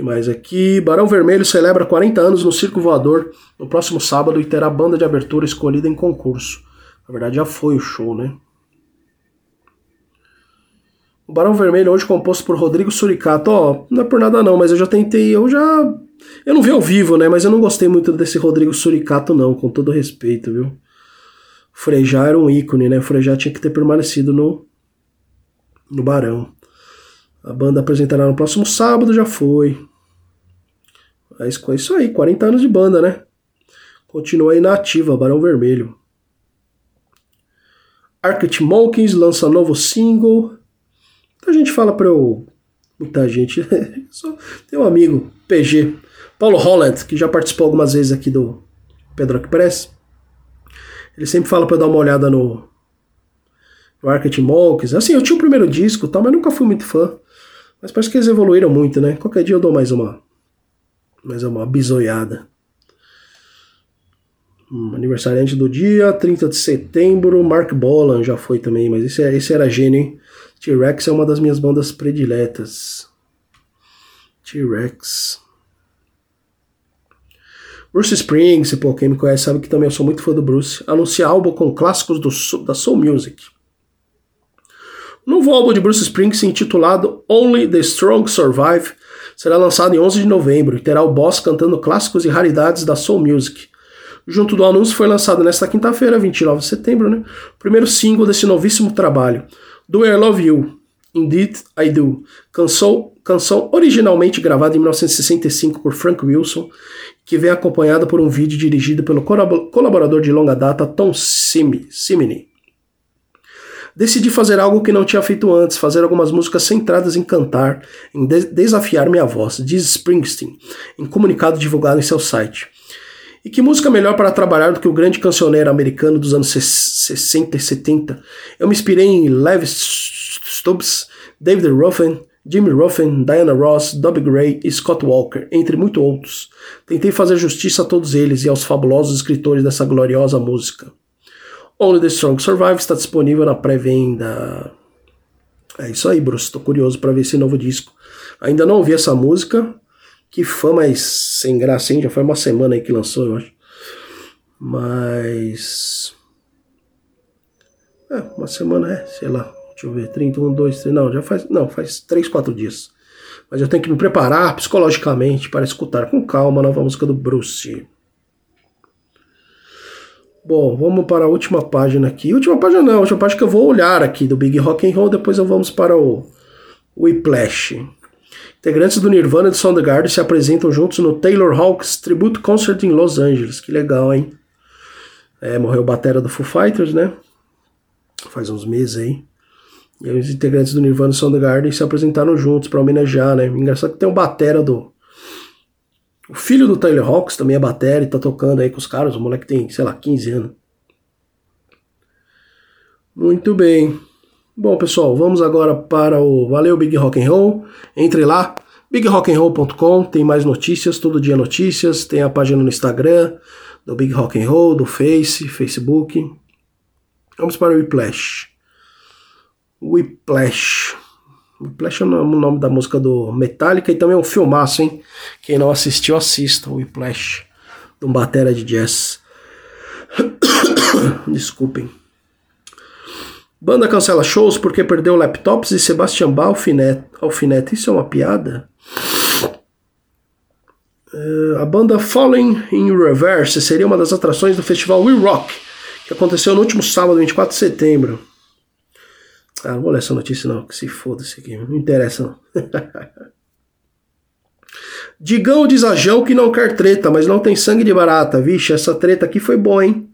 que mais aqui? Barão Vermelho celebra 40 anos no Circo Voador no próximo sábado e terá banda de abertura escolhida em concurso. Na verdade, já foi o show, né? O Barão Vermelho, hoje composto por Rodrigo Suricato. Ó, não é por nada não, mas eu já tentei, eu já... Eu não vi ao vivo, né? Mas eu não gostei muito desse Rodrigo Suricato não, com todo respeito, viu? Frejá era um ícone, né? Frejá tinha que ter permanecido no, no Barão. A banda apresentará no próximo sábado, já foi. Com isso aí, 40 anos de banda, né? Continua aí na ativa, Barão Vermelho. Arctic Monkeys lança novo single. Muita gente fala pra eu. Muita gente. Tem um amigo, PG, Paulo Holland, que já participou algumas vezes aqui do Pedro Press. Ele sempre fala pra eu dar uma olhada no, Arctic Monkeys. Assim, eu tinha o primeiro disco tal, mas nunca fui muito fã. Mas parece que eles evoluíram muito, né? Qualquer dia eu dou mais uma. Mais uma bisoiada. Hum, aniversariante do dia, 30 de setembro, Mark Bolan já foi também, mas esse, é, esse era gênio, hein? T-Rex é uma das minhas bandas prediletas. T-Rex. Bruce Springs, pô, quem me conhece sabe que também eu sou muito fã do Bruce. Anuncia álbum com clássicos do, da Soul Music. Novo álbum de Bruce Springsteen, intitulado Only the Strong Survive, será lançado em 11 de novembro e terá o Boss cantando clássicos e raridades da soul music. Junto do anúncio foi lançado nesta quinta-feira, 29 de setembro, né, o primeiro single desse novíssimo trabalho, Do I Love You, Indeed I Do, canção, canção originalmente gravada em 1965 por Frank Wilson, que vem acompanhada por um vídeo dirigido pelo colaborador de longa data Tom Simini decidi fazer algo que não tinha feito antes, fazer algumas músicas centradas em cantar, em de desafiar minha voz, diz Springsteen, em comunicado divulgado em seu site. E que música melhor para trabalhar do que o grande cancioneiro americano dos anos 60 e 70? Eu me inspirei em Levi Stubbs, David Ruffin, Jimmy Ruffin, Diana Ross, Dobby Gray e Scott Walker, entre muitos outros. Tentei fazer justiça a todos eles e aos fabulosos escritores dessa gloriosa música. Only the Strong Survive está disponível na pré-venda. É isso aí, Bruce. Estou curioso para ver esse novo disco. Ainda não ouvi essa música. Que fã mais sem graça, hein? Já foi uma semana aí que lançou, eu acho. Mas. É, uma semana é, sei lá. Deixa eu ver. 31, 2, 3. Não, já faz. Não, faz 3, 4 dias. Mas eu tenho que me preparar psicologicamente para escutar com calma a nova música do Bruce. Bom, vamos para a última página aqui. Última página não, última página que eu vou olhar aqui do Big Rock and Roll, depois vamos para o Whiplash. Integrantes do Nirvana e do Soundgarden se apresentam juntos no Taylor Hawks Tribute Concert em Los Angeles. Que legal, hein? É, morreu o batera do Foo Fighters, né? Faz uns meses aí. E os integrantes do Nirvana e do Soundgarden se apresentaram juntos para homenagear, né? Engraçado que tem o batera do o filho do Tyler Hawks também é bateria, tá tocando aí com os caras. O moleque tem, sei lá, 15 anos. Muito bem. Bom, pessoal, vamos agora para o Valeu Big Rock and Roll. Entre lá, BigRock'n'Roll.com tem mais notícias, todo dia notícias. Tem a página no Instagram do Big Rock and Roll, do Face, Facebook. Vamos para o Whiplash. Whiplash. Whiplash é o nome da música do Metallica e também é um filmaço, hein? Quem não assistiu, assista o Whiplash, de um batera de jazz. Desculpem. Banda cancela shows porque perdeu laptops e Sebastian Bach alfinete. Isso é uma piada? Uh, a banda Falling in Reverse seria uma das atrações do festival We Rock, que aconteceu no último sábado, 24 de setembro. Ah, não vou ler essa notícia não, que se foda isso aqui, não interessa não. Digão diz a Jão que não quer treta, mas não tem sangue de barata. Vixe, essa treta aqui foi boa, hein?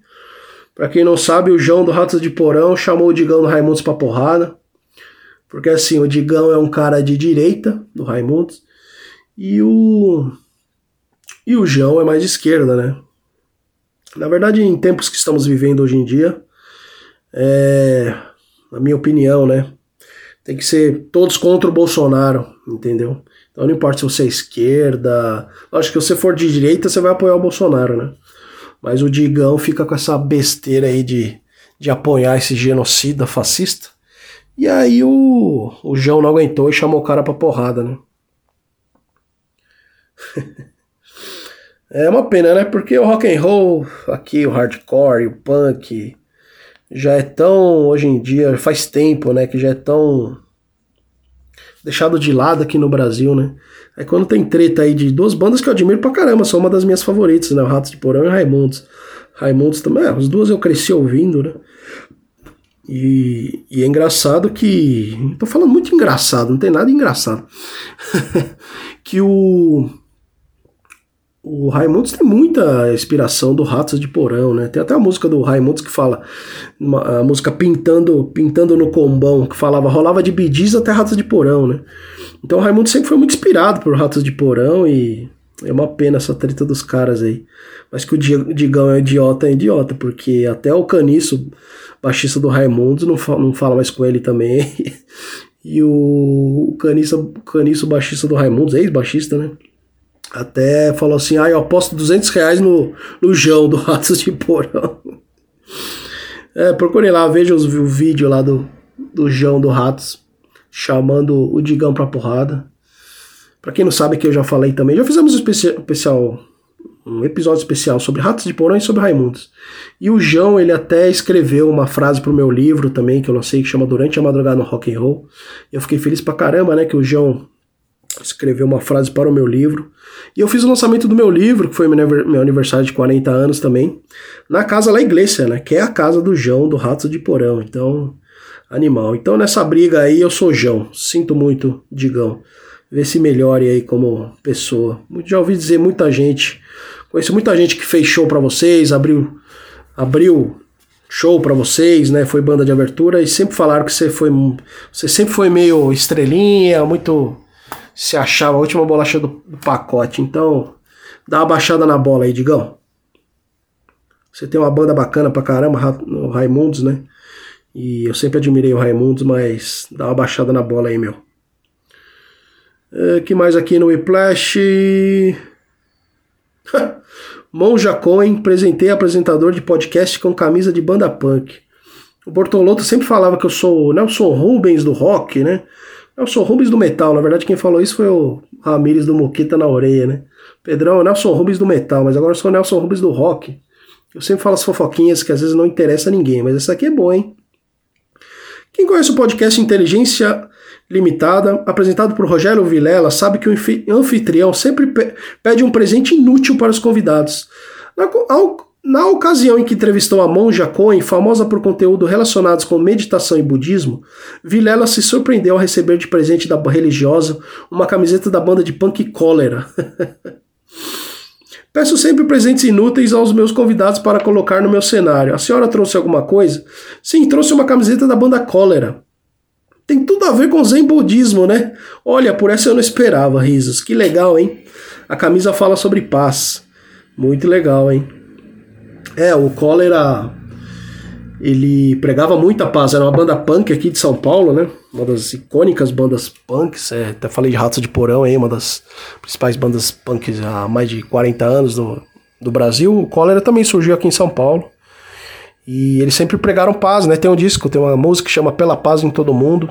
Pra quem não sabe, o João do Ratos de Porão chamou o Digão do Raimundos pra porrada. Porque assim, o Digão é um cara de direita do Raimundos. E o. E o João é mais de esquerda, né? Na verdade, em tempos que estamos vivendo hoje em dia, é. Na minha opinião, né? Tem que ser todos contra o Bolsonaro, entendeu? Então não importa se você é esquerda. Acho que se você for de direita, você vai apoiar o Bolsonaro, né? Mas o Digão fica com essa besteira aí de, de apoiar esse genocida fascista. E aí o, o João não aguentou e chamou o cara pra porrada, né? é uma pena, né? Porque o rock and roll, aqui o hardcore, o punk, já é tão hoje em dia, faz tempo, né, que já é tão deixado de lado aqui no Brasil, né? Aí quando tem treta aí de duas bandas que eu admiro pra caramba, são uma das minhas favoritas, né? O Ratos de Porão e Raimundos. Raimundos também, é, as duas eu cresci ouvindo, né? E, e, é engraçado que. Tô falando muito engraçado, não tem nada engraçado. que o. O Raimundos tem muita inspiração do Ratos de Porão, né? Tem até a música do Raimundos que fala, uma, a música Pintando pintando no Combão, que falava, rolava de bidis até Ratos de Porão, né? Então o Raimundo sempre foi muito inspirado por Ratos de Porão e é uma pena essa treta dos caras aí. Mas que o Digão é idiota, é idiota, porque até o Caniço, baixista do Raimundo, não fala, não fala mais com ele também. e o Caniço, Caniço baixista do Raimundo, ex-baixista, né? Até falou assim: ah, eu aposto 200 reais no, no João do Ratos de Porão. É, procurem lá, vejam o vídeo lá do, do João do Ratos chamando o Digão pra porrada. Pra quem não sabe, que eu já falei também, já fizemos um especial, um episódio especial sobre Ratos de Porão e sobre Raimundos. E o João, ele até escreveu uma frase pro meu livro também, que eu lancei, que chama Durante a Madrugada no Rock and Roll. Eu fiquei feliz pra caramba, né, que o João escreveu uma frase para o meu livro. E eu fiz o lançamento do meu livro, que foi meu aniversário de 40 anos também, na Casa La Iglesia, né, que é a casa do João, do Ratos de Porão. Então, animal. Então nessa briga aí eu sou João. Sinto muito, Digão. Vê se melhore aí como pessoa. Já ouvi dizer muita gente. Conheço muita gente que fez show para vocês, abriu abriu show para vocês, né? Foi banda de abertura e sempre falaram que você foi você sempre foi meio estrelinha, muito se achava a última bolacha do, do pacote. Então, dá uma baixada na bola aí, Digão. Você tem uma banda bacana pra caramba, no Raimundos, né? E eu sempre admirei o Raimundos, mas dá uma baixada na bola aí, meu. Uh, que mais aqui no Whiplash? Monja Cohen, presentei apresentador de podcast com camisa de banda punk. O Bortolotto sempre falava que eu sou o Nelson Rubens do rock, né? Nelson Rubens do metal. Na verdade, quem falou isso foi o Ramires do Moquita na orelha, né? Pedrão, Nelson Rubens do metal, mas agora eu sou Nelson Rubens do rock. Eu sempre falo as fofoquinhas que às vezes não interessa a ninguém, mas essa aqui é boa, hein? Quem conhece o podcast Inteligência Limitada, apresentado por Rogério Vilela, sabe que o anfitrião sempre pede um presente inútil para os convidados. Na, na ocasião em que entrevistou a Monja Cohen, famosa por conteúdo relacionados com meditação e budismo, Vilela se surpreendeu ao receber de presente da religiosa uma camiseta da banda de punk Cólera. Peço sempre presentes inúteis aos meus convidados para colocar no meu cenário. A senhora trouxe alguma coisa? Sim, trouxe uma camiseta da banda Cólera. Tem tudo a ver com Zen Budismo, né? Olha, por essa eu não esperava, risos. Que legal, hein? A camisa fala sobre paz. Muito legal, hein? É, o Cólera ele pregava muita paz, era uma banda punk aqui de São Paulo, né? uma das icônicas bandas punks, é, até falei de Ratos de Porão aí, uma das principais bandas punks há mais de 40 anos do, do Brasil. O Cólera também surgiu aqui em São Paulo. E eles sempre pregaram paz, né? Tem um disco, tem uma música que chama Pela Paz em Todo Mundo.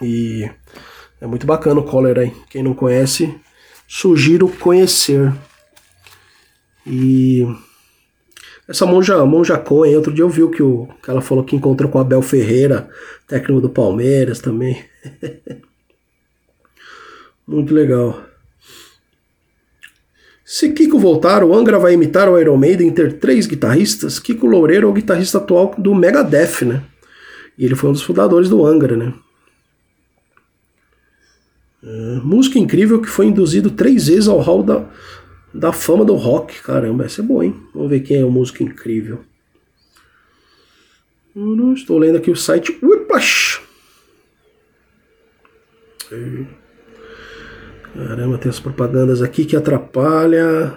E é muito bacana o Cólera aí. Quem não conhece, sugiro conhecer. E essa Monja, Monja Cohen, outro dia eu vi que, o, que ela falou que encontrou com o Abel Ferreira, técnico do Palmeiras também. muito legal. Se Kiko voltar, o Angra vai imitar o Iron Maiden ter três guitarristas. Kiko Loureiro é o guitarrista atual do Megadeth, né? E ele foi um dos fundadores do Angra, né? Uh, música incrível que foi induzido três vezes ao hall da, da fama do rock. Caramba, essa é boa, hein? Vamos ver quem é o músico incrível. Estou lendo aqui o site Whiplash. Caramba, tem as propagandas aqui que atrapalha.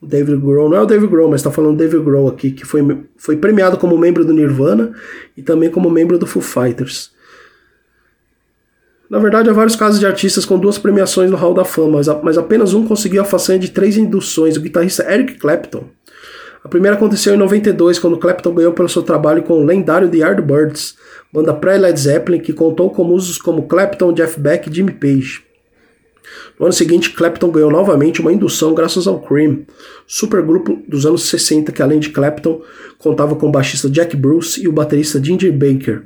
David Grohl, não é o David Grohl, mas está falando David Grohl aqui, que foi, foi premiado como membro do Nirvana e também como membro do Foo Fighters. Na verdade, há vários casos de artistas com duas premiações no Hall da Fama, mas apenas um conseguiu a façanha de três induções, o guitarrista Eric Clapton. A primeira aconteceu em 92, quando Clapton ganhou pelo seu trabalho com o lendário The Yardbirds, banda pré-Led Zeppelin que contou com músicos como Clapton, Jeff Beck e Jimmy Page. No ano seguinte, Clapton ganhou novamente uma indução graças ao Cream, supergrupo dos anos 60 que, além de Clapton, contava com o baixista Jack Bruce e o baterista Ginger Baker.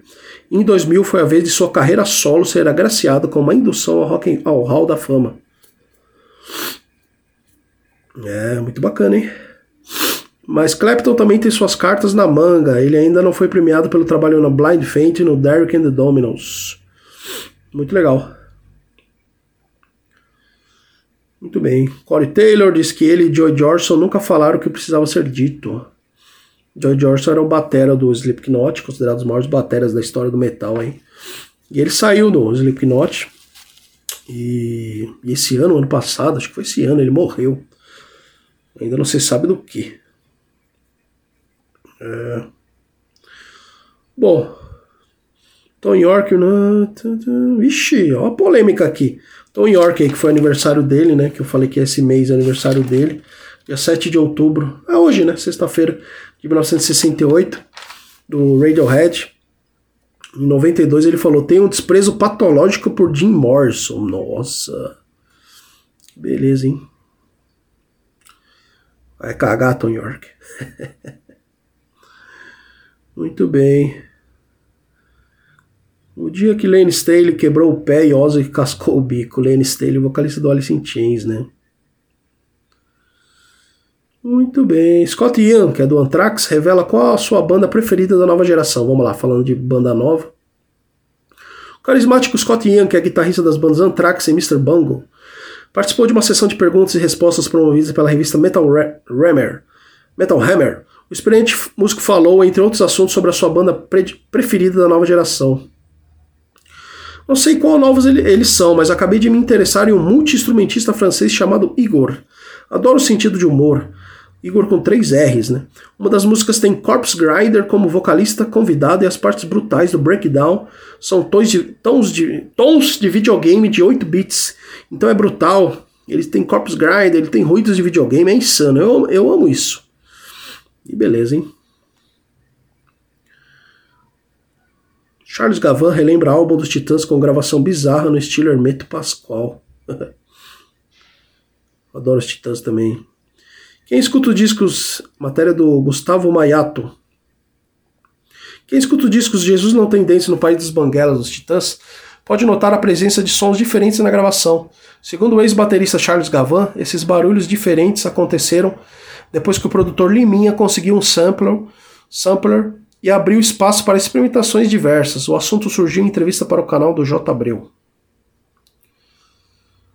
Em 2000 foi a vez de sua carreira solo ser agraciada com uma indução ao, rock, ao Hall da Fama. É, muito bacana, hein? Mas Clapton também tem suas cartas na manga. Ele ainda não foi premiado pelo trabalho na Blind Faint e no Derek and the Dominos. Muito legal. Muito bem. Corey Taylor diz que ele e Joy Jordison nunca falaram o que precisava ser dito. Joy Jordison era o batera do Slipknot, considerado os maiores bateras da história do metal, hein? E ele saiu do Slipknot. E, e esse ano, ano passado, acho que foi esse ano, ele morreu. Ainda não se sabe do que. É. Bom, Tom York, né? Vixe, ó a polêmica aqui. Tom York, aí, que foi aniversário dele, né? Que eu falei que esse mês é aniversário dele. Dia 7 de outubro. É hoje, né? Sexta-feira de 1968. Do Radiohead. Em 92 ele falou: tem um desprezo patológico por Jim Morrison. Nossa. Beleza, hein? Vai cagar, Tom York. Muito bem. O dia que Lane Staley quebrou o pé e Ozzy cascou o bico. Lane Staley, vocalista do Alice in Chains, né? Muito bem. Scott Ian, que é do Anthrax, revela qual a sua banda preferida da nova geração. Vamos lá, falando de banda nova. O carismático Scott Ian, que é guitarrista das bandas Anthrax e Mr. Bungle, participou de uma sessão de perguntas e respostas promovida pela revista Metal Hammer, Metal Hammer o experiente músico falou, entre outros assuntos, sobre a sua banda pre preferida da nova geração. Não sei qual novos ele, eles são, mas acabei de me interessar em um multi-instrumentista francês chamado Igor. Adoro o sentido de humor. Igor com três R's, né? Uma das músicas tem Corpse Grinder como vocalista convidado e as partes brutais do breakdown são tons de, tons de, tons de videogame de 8 bits. Então é brutal. Ele tem Corpse Grinder, ele tem ruídos de videogame, é insano. Eu, eu amo isso. E beleza, hein? Charles Gavan relembra álbum dos Titãs com gravação bizarra no estilo Hermeto Pascoal. Adoro os Titãs também. Quem escuta os discos, matéria do Gustavo Maiato. Quem escuta os discos Jesus Não Tem Dentes no País dos Banguelas dos Titãs pode notar a presença de sons diferentes na gravação. Segundo o ex-baterista Charles Gavan, esses barulhos diferentes aconteceram depois que o produtor Liminha conseguiu um sampler, sampler e abriu espaço para experimentações diversas. O assunto surgiu em entrevista para o canal do J. Abreu.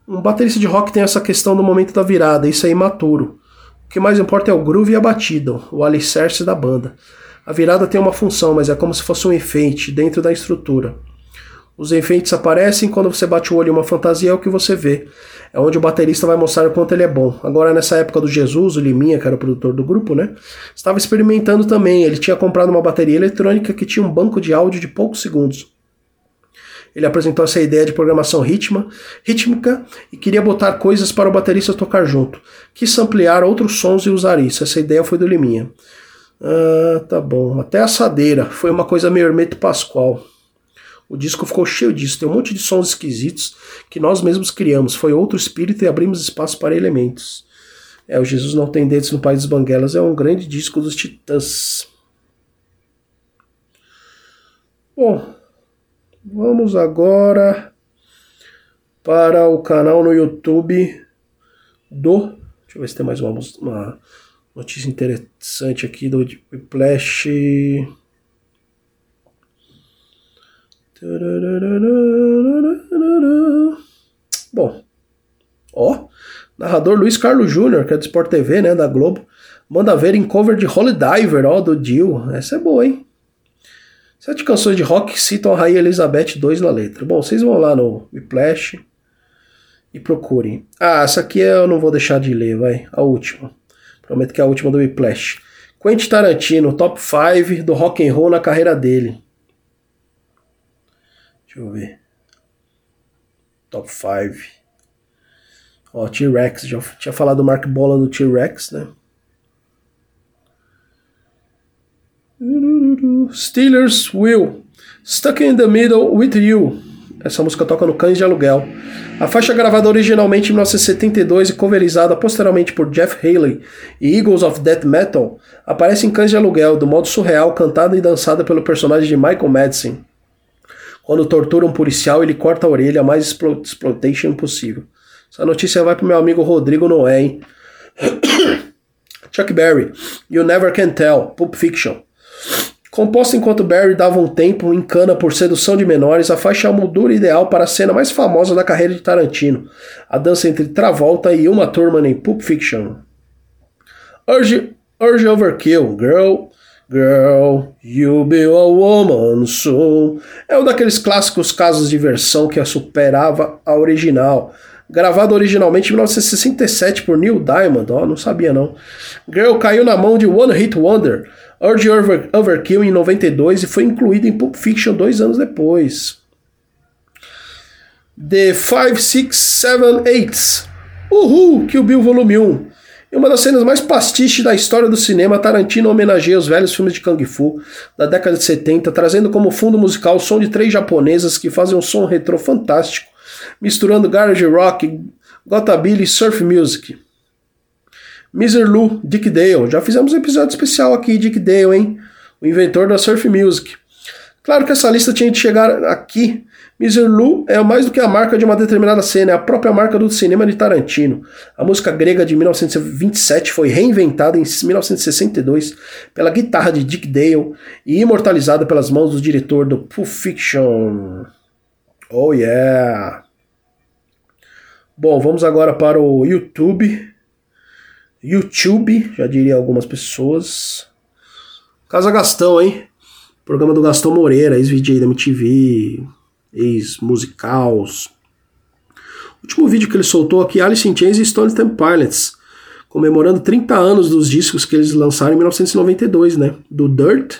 Um baterista de rock tem essa questão no momento da virada, isso é imaturo. O que mais importa é o groove e a batida, o alicerce da banda. A virada tem uma função, mas é como se fosse um efeito dentro da estrutura. Os enfeites aparecem quando você bate o olho em uma fantasia, é o que você vê. É onde o baterista vai mostrar o quanto ele é bom. Agora, nessa época do Jesus, o Liminha, que era o produtor do grupo, né? Estava experimentando também. Ele tinha comprado uma bateria eletrônica que tinha um banco de áudio de poucos segundos. Ele apresentou essa ideia de programação ritma, rítmica e queria botar coisas para o baterista tocar junto. Quis ampliar outros sons e usar isso. Essa ideia foi do Liminha. Ah, tá bom. Até a assadeira. Foi uma coisa meio Hermeto Pascoal. O disco ficou cheio disso, tem um monte de sons esquisitos que nós mesmos criamos. Foi outro espírito e abrimos espaço para elementos. É, o Jesus Não Tem Dentes no País dos Banguelas é um grande disco dos Titãs. Bom, vamos agora para o canal no YouTube do. Deixa eu ver se tem mais uma, uma notícia interessante aqui do Whiplash. Bom, ó, narrador Luiz Carlos Júnior, que é do Sport TV, né, da Globo, manda ver em cover de Holy Diver, ó, do Dio. Essa é boa, hein? Sete canções de rock citam a Rainha Elizabeth II na letra. Bom, vocês vão lá no Whiplash e procurem. Ah, essa aqui eu não vou deixar de ler, vai. A última. Prometo que é a última do Whiplash. Quentin Tarantino, top 5 do rock and roll na carreira dele. Deixa eu ver. Top 5. Ó, T-Rex. Já tinha falado do Mark Bola no T-Rex, né? Steelers Will. Stuck in the Middle with You. Essa música toca no Cães de Aluguel. A faixa gravada originalmente em 1972 e coverizada posteriormente por Jeff Haley e Eagles of Death Metal, aparece em Cães de Aluguel, do modo surreal, cantada e dançada pelo personagem de Michael Madsen. Quando tortura um policial, ele corta a orelha mais exploitation possível. Essa notícia vai pro meu amigo Rodrigo Noé, hein? Chuck Berry, You Never Can Tell, Pulp Fiction. Composta enquanto Barry dava um tempo em cana por sedução de menores, a faixa é a moldura ideal para a cena mais famosa da carreira de Tarantino, a dança entre Travolta e Uma Thurman em Pulp Fiction. Urge, Urge Overkill, Girl, Girl, you'll be a woman soon. É um daqueles clássicos casos de versão que a superava a original. Gravado originalmente em 1967 por Neil Diamond, oh, não sabia não. Girl caiu na mão de One Hit Wonder, Urge Over Overkill em 92 e foi incluído em Pulp Fiction dois anos depois. The 5, 6, 7, 8. Uhul, Kill Bill Volume 1. Em uma das cenas mais pastiche da história do cinema, Tarantino homenageia os velhos filmes de Kung Fu da década de 70, trazendo como fundo musical o som de três japonesas que fazem um som retrô fantástico, misturando garage rock, gotabilly e surf music. Miser Lou, Dick Dale. Já fizemos um episódio especial aqui, Dick Dale, hein? O inventor da surf music. Claro que essa lista tinha de chegar aqui Lou é mais do que a marca de uma determinada cena, é a própria marca do cinema de Tarantino. A música grega de 1927 foi reinventada em 1962 pela guitarra de Dick Dale e imortalizada pelas mãos do diretor do Pulp Fiction. Oh yeah! Bom, vamos agora para o YouTube. YouTube, já diria algumas pessoas. Casa Gastão, hein? Programa do Gastão Moreira, ex-VJ da MTV, ex-musicals. O último vídeo que ele soltou aqui, Alice in Chains e Stone Temple Pilots, comemorando 30 anos dos discos que eles lançaram em 1992, né? Do Dirt,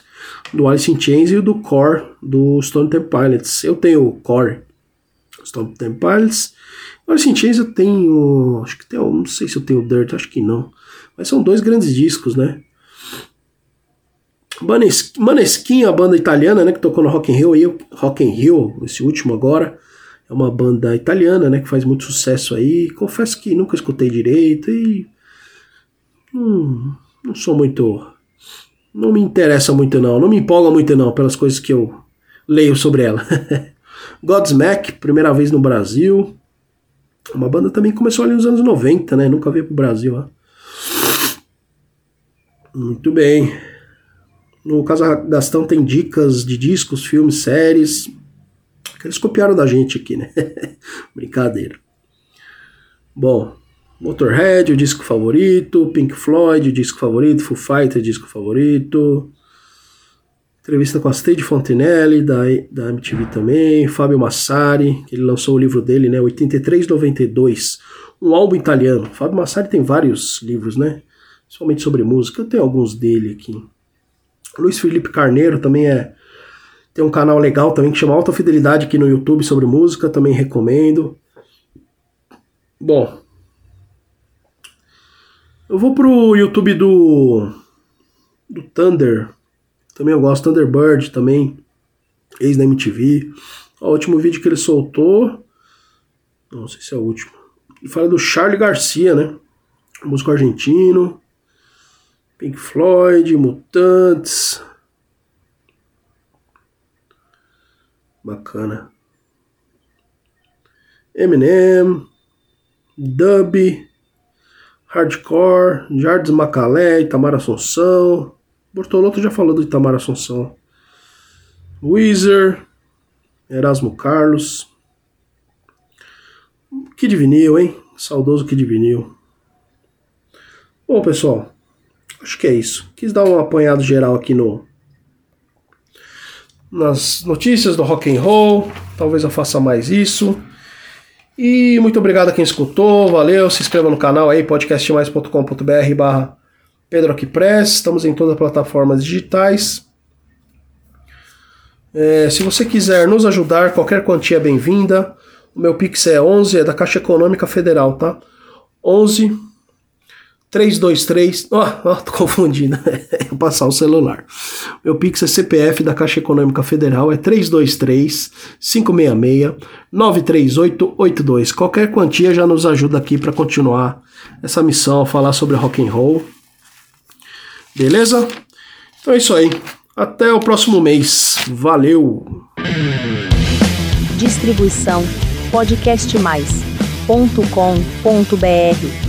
do Alice in Chains e do Core, do Stone Temple Pilots. Eu tenho o Core, Stone Temple Pilots. Alice in Chains eu tenho, acho que tem, não sei se eu tenho o Dirt, acho que não. Mas são dois grandes discos, né? Maneskin, a banda italiana, né, que tocou no Rock in Rio, aí, Rock in Rio, esse último agora, é uma banda italiana, né, que faz muito sucesso aí. Confesso que nunca escutei direito e hum, não sou muito, não me interessa muito não, não me empolga muito não pelas coisas que eu leio sobre ela. Godsmack, primeira vez no Brasil. Uma banda também começou ali nos anos 90, né? Nunca veio pro Brasil, ó. Muito bem. No caso Gastão tem dicas de discos, filmes, séries. Que eles copiaram da gente aqui, né? Brincadeira. Bom, Motorhead, o disco favorito, Pink Floyd, o disco favorito, Foo Fighters, disco favorito. Entrevista com a Stade Fontenelle, da, da MTV também, Fábio Massari, que ele lançou o livro dele, né, 8392, um álbum italiano. Fábio Massari tem vários livros, né, principalmente sobre música, eu tenho alguns dele aqui. Luiz Felipe Carneiro também é tem um canal legal também que chama Alta Fidelidade aqui no YouTube sobre música, também recomendo. Bom, eu vou pro YouTube do do Thunder, também eu gosto Thunderbird também, ex da MTV. O último vídeo que ele soltou, não sei se é o último. Ele fala do Charlie Garcia, né? Músico argentino, Pink Floyd, Mutantes. Bacana. Eminem, Dub, Hardcore, Jardim Macalé, Itamar Assunção, Bortolotto já falou do Itamar Assunção. Weezer, Erasmo Carlos. Que vinil, hein? Saudoso que vinil. Bom, pessoal, acho que é isso. Quis dar um apanhado geral aqui no nas notícias do rock and roll. Talvez eu faça mais isso. E muito obrigado a quem escutou, valeu, se inscreva no canal aí, podcastmais.com.br barra Pedro Press, estamos em todas as plataformas digitais. É, se você quiser nos ajudar, qualquer quantia é bem-vinda. O meu Pix é 11, é da Caixa Econômica Federal, tá? 11 323. Ó, oh, oh, tô confundindo. Vou passar o celular. Meu Pix é CPF da Caixa Econômica Federal, é 323 566 93882. Qualquer quantia já nos ajuda aqui para continuar essa missão, falar sobre rock and roll. Beleza? Então é isso aí. Até o próximo mês. Valeu! Distribuição podcastmais.com.br